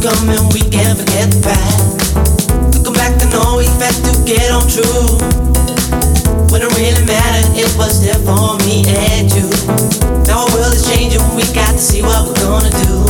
the future coming, we can't forget the past. Looking back, I know we had to get on true. When it really mattered, it was there for me and you. Now our world is changing, we got to see what we're gonna do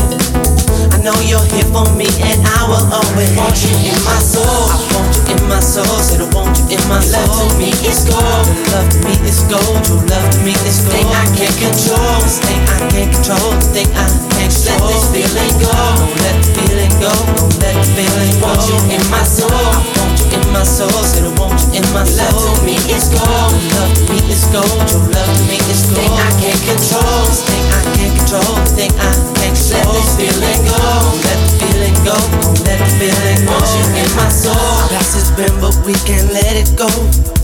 I know you're here for me, and I will always want you in my soul. I want you in my soul, said I want you in my soul. Love to me is gold, Your love to me is gold. Your love to me is gold. Thing I can't control, this thing I can't control, this thing I. Let this feeling go, don't let the feeling go, don't let the feeling go. Want you in my soul, I want you in my soul, said I want you in my soul. Love to me is gold, Your love to me is gold. Your love to me is gold. Thing I can't control, this thing I can't control, this thing I can't control. Let this feeling go Don't let the feeling go. Don't let the feeling go. Want you in my soul. Past has been, but we can't let it go.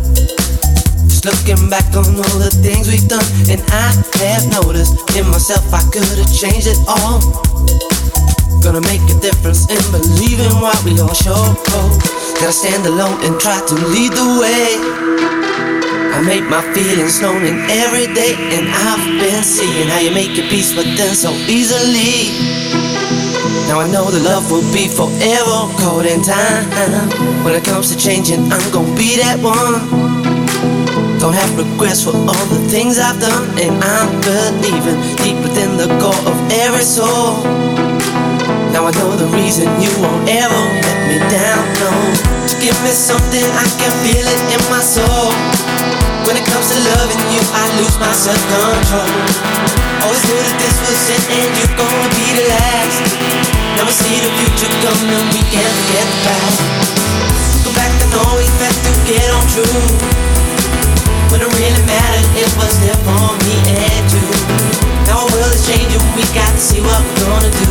Looking back on all the things we've done, and I have noticed in myself I could have changed it all. Gonna make a difference in believing what we all show. Gotta stand alone and try to lead the way. I make my feelings known in every day, and I've been seeing how you make your peace with them so easily. Now I know the love will be forever caught in time. When it comes to changing, I'm gonna be that one. Don't have regrets for all the things I've done, and I'm believing deep within the core of every soul. Now I know the reason you won't ever let me down. No, to give me something I can feel it in my soul. When it comes to loving you, I lose my self control. Always knew that this was it, and you're gonna be the last. Now we see the future coming, we can't the past. Go back to know we had to get on true. When it really mattered, it was there for me and you. Now our world is changing, we got to see what we're gonna do.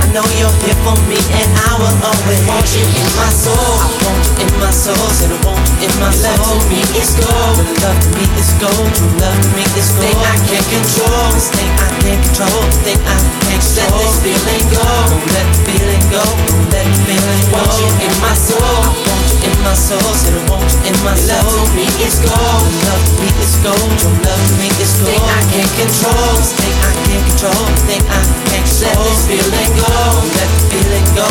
I know you're here for me, and I will always want you in my soul. I want you in my soul, said I want you in my soul. Love to me is gold, love to me is gold. True love to me is gold. Thing I can't control, this thing I can't control, thing I can't control. Let this feeling go. Don't let the feeling go. Don't let the feeling go. Want you in my soul. In my soul. Said I want you in my soul. Love to me is gold. Love to me is gold. Your love to me is gold. Thing I can't control. This thing I can't control. Thing I can't control. Let this feeling go. Let the feeling go.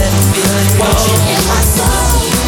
Let the feeling go. You in my soul.